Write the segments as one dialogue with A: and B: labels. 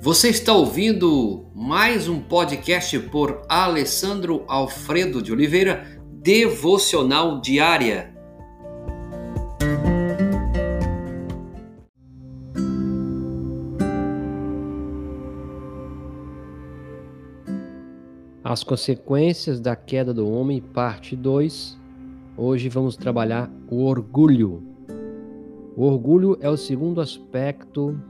A: Você está ouvindo mais um podcast por Alessandro Alfredo de Oliveira, Devocional Diária.
B: As consequências da queda do homem, parte 2. Hoje vamos trabalhar o orgulho. O orgulho é o segundo aspecto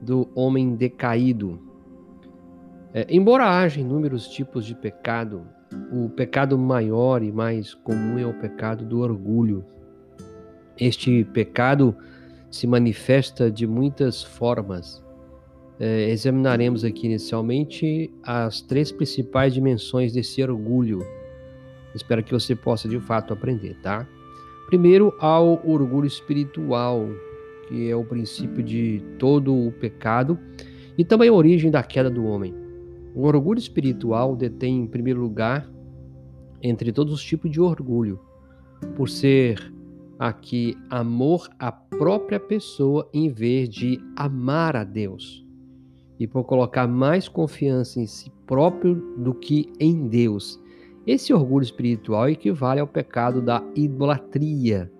B: do homem decaído. É, embora haja inúmeros tipos de pecado, o pecado maior e mais comum é o pecado do orgulho. Este pecado se manifesta de muitas formas. É, examinaremos aqui inicialmente as três principais dimensões desse orgulho. Espero que você possa de fato aprender, tá? Primeiro, ao orgulho espiritual, que é o princípio de todo o pecado e também a origem da queda do homem. O orgulho espiritual detém em primeiro lugar entre todos os tipos de orgulho, por ser aqui amor à própria pessoa em vez de amar a Deus. E por colocar mais confiança em si próprio do que em Deus. Esse orgulho espiritual equivale ao pecado da idolatria.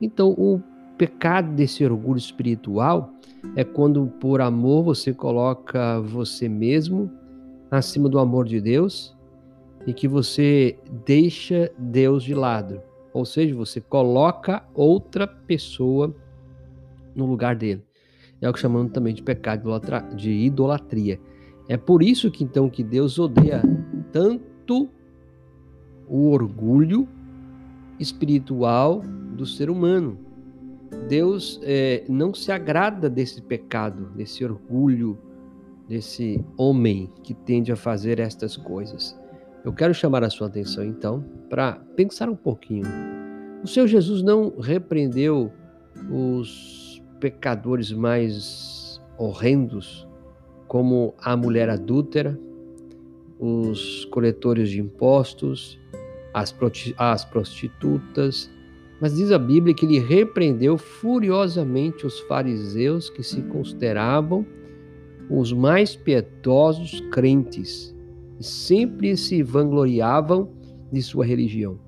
B: Então, o pecado desse orgulho espiritual é quando, por amor, você coloca você mesmo acima do amor de Deus e que você deixa Deus de lado. Ou seja, você coloca outra pessoa no lugar dele. É o que chamamos também de pecado de idolatria. É por isso que então que Deus odeia tanto o orgulho espiritual do ser humano. Deus é, não se agrada desse pecado, desse orgulho, desse homem que tende a fazer estas coisas. Eu quero chamar a sua atenção então para pensar um pouquinho. O Senhor Jesus não repreendeu os pecadores mais horrendos, como a mulher adúltera, os coletores de impostos, as, as prostitutas, mas diz a Bíblia que ele repreendeu furiosamente os fariseus que se consideravam os mais piedosos crentes e sempre se vangloriavam de sua religião.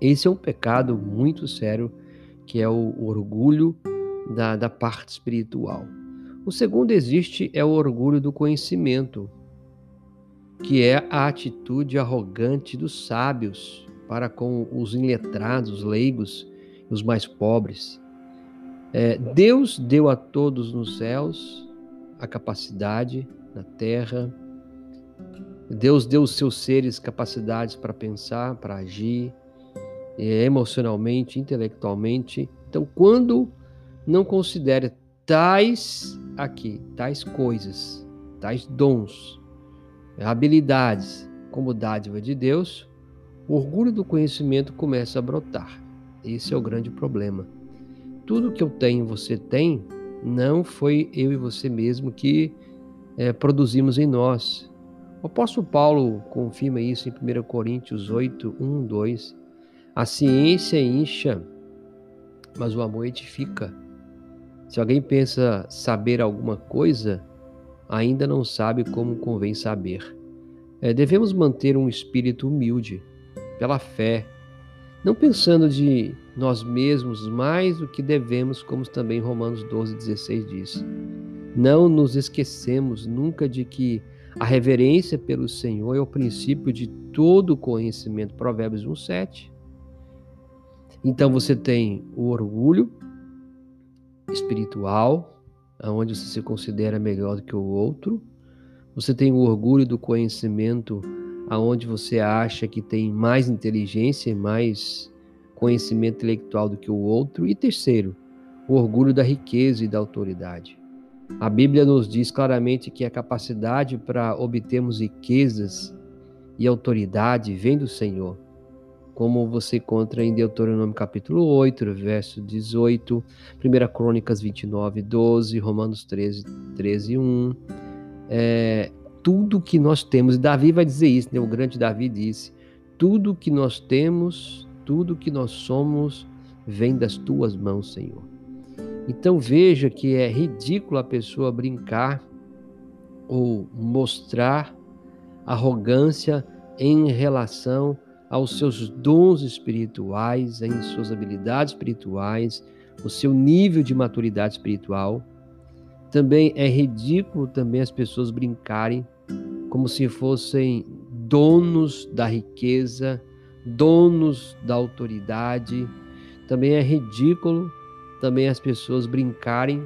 B: Esse é um pecado muito sério, que é o orgulho da, da parte espiritual. O segundo existe é o orgulho do conhecimento, que é a atitude arrogante dos sábios, para com os iletrados, os leigos, os mais pobres. É, Deus deu a todos nos céus a capacidade, na terra. Deus deu aos seus seres capacidades para pensar, para agir, é, emocionalmente, intelectualmente. Então, quando não considera tais aqui, tais coisas, tais dons, habilidades como dádiva de Deus, o orgulho do conhecimento começa a brotar. Esse é o grande problema. Tudo que eu tenho, você tem, não foi eu e você mesmo que é, produzimos em nós. O apóstolo Paulo confirma isso em 1 Coríntios 8, 1, 2. A ciência incha, mas o amor edifica. Se alguém pensa saber alguma coisa, ainda não sabe como convém saber. É, devemos manter um espírito humilde, pela fé, não pensando de nós mesmos mais do que devemos, como também Romanos 12, 16 diz. Não nos esquecemos nunca de que a reverência pelo Senhor é o princípio de todo conhecimento. Provérbios 1, 7. Então você tem o orgulho espiritual, onde você se considera melhor do que o outro. Você tem o orgulho do conhecimento aonde você acha que tem mais inteligência e mais conhecimento intelectual do que o outro. E terceiro, o orgulho da riqueza e da autoridade. A Bíblia nos diz claramente que a capacidade para obtermos riquezas e autoridade vem do Senhor. Como você encontra em Deuteronômio capítulo 8, verso 18, 1 Crônicas 29, 12, Romanos 13, 13, 1. É, tudo que nós temos, e Davi vai dizer isso, né? o grande Davi disse: tudo que nós temos, tudo que nós somos, vem das tuas mãos, Senhor. Então veja que é ridículo a pessoa brincar ou mostrar arrogância em relação aos seus dons espirituais, em suas habilidades espirituais, o seu nível de maturidade espiritual. Também é ridículo também as pessoas brincarem como se fossem donos da riqueza, donos da autoridade. Também é ridículo também as pessoas brincarem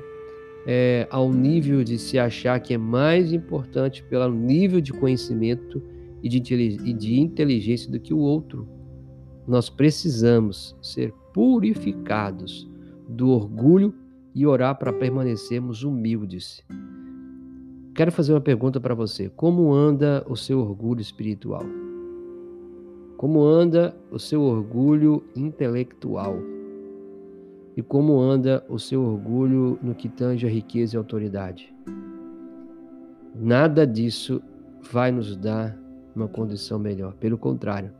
B: é, ao nível de se achar que é mais importante pelo nível de conhecimento e de, inteligência do que o outro. Nós precisamos ser purificados do orgulho e orar para permanecermos humildes. Quero fazer uma pergunta para você: como anda o seu orgulho espiritual? Como anda o seu orgulho intelectual? E como anda o seu orgulho no que tange a riqueza e autoridade? Nada disso vai nos dar uma condição melhor. Pelo contrário,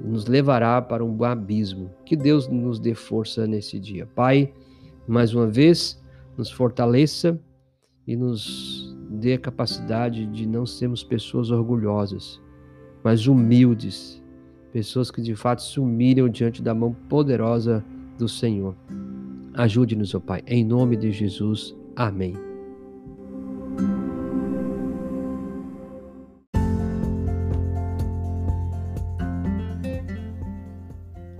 B: nos levará para um abismo. Que Deus nos dê força nesse dia. Pai, mais uma vez, nos fortaleça e nos dê a capacidade de não sermos pessoas orgulhosas, mas humildes, pessoas que de fato se humilham diante da mão poderosa do Senhor. Ajude-nos, ó Pai, em nome de Jesus. Amém.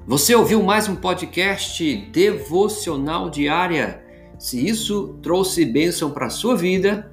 A: Você ouviu mais um podcast devocional diária? Se isso trouxe bênção para a sua vida,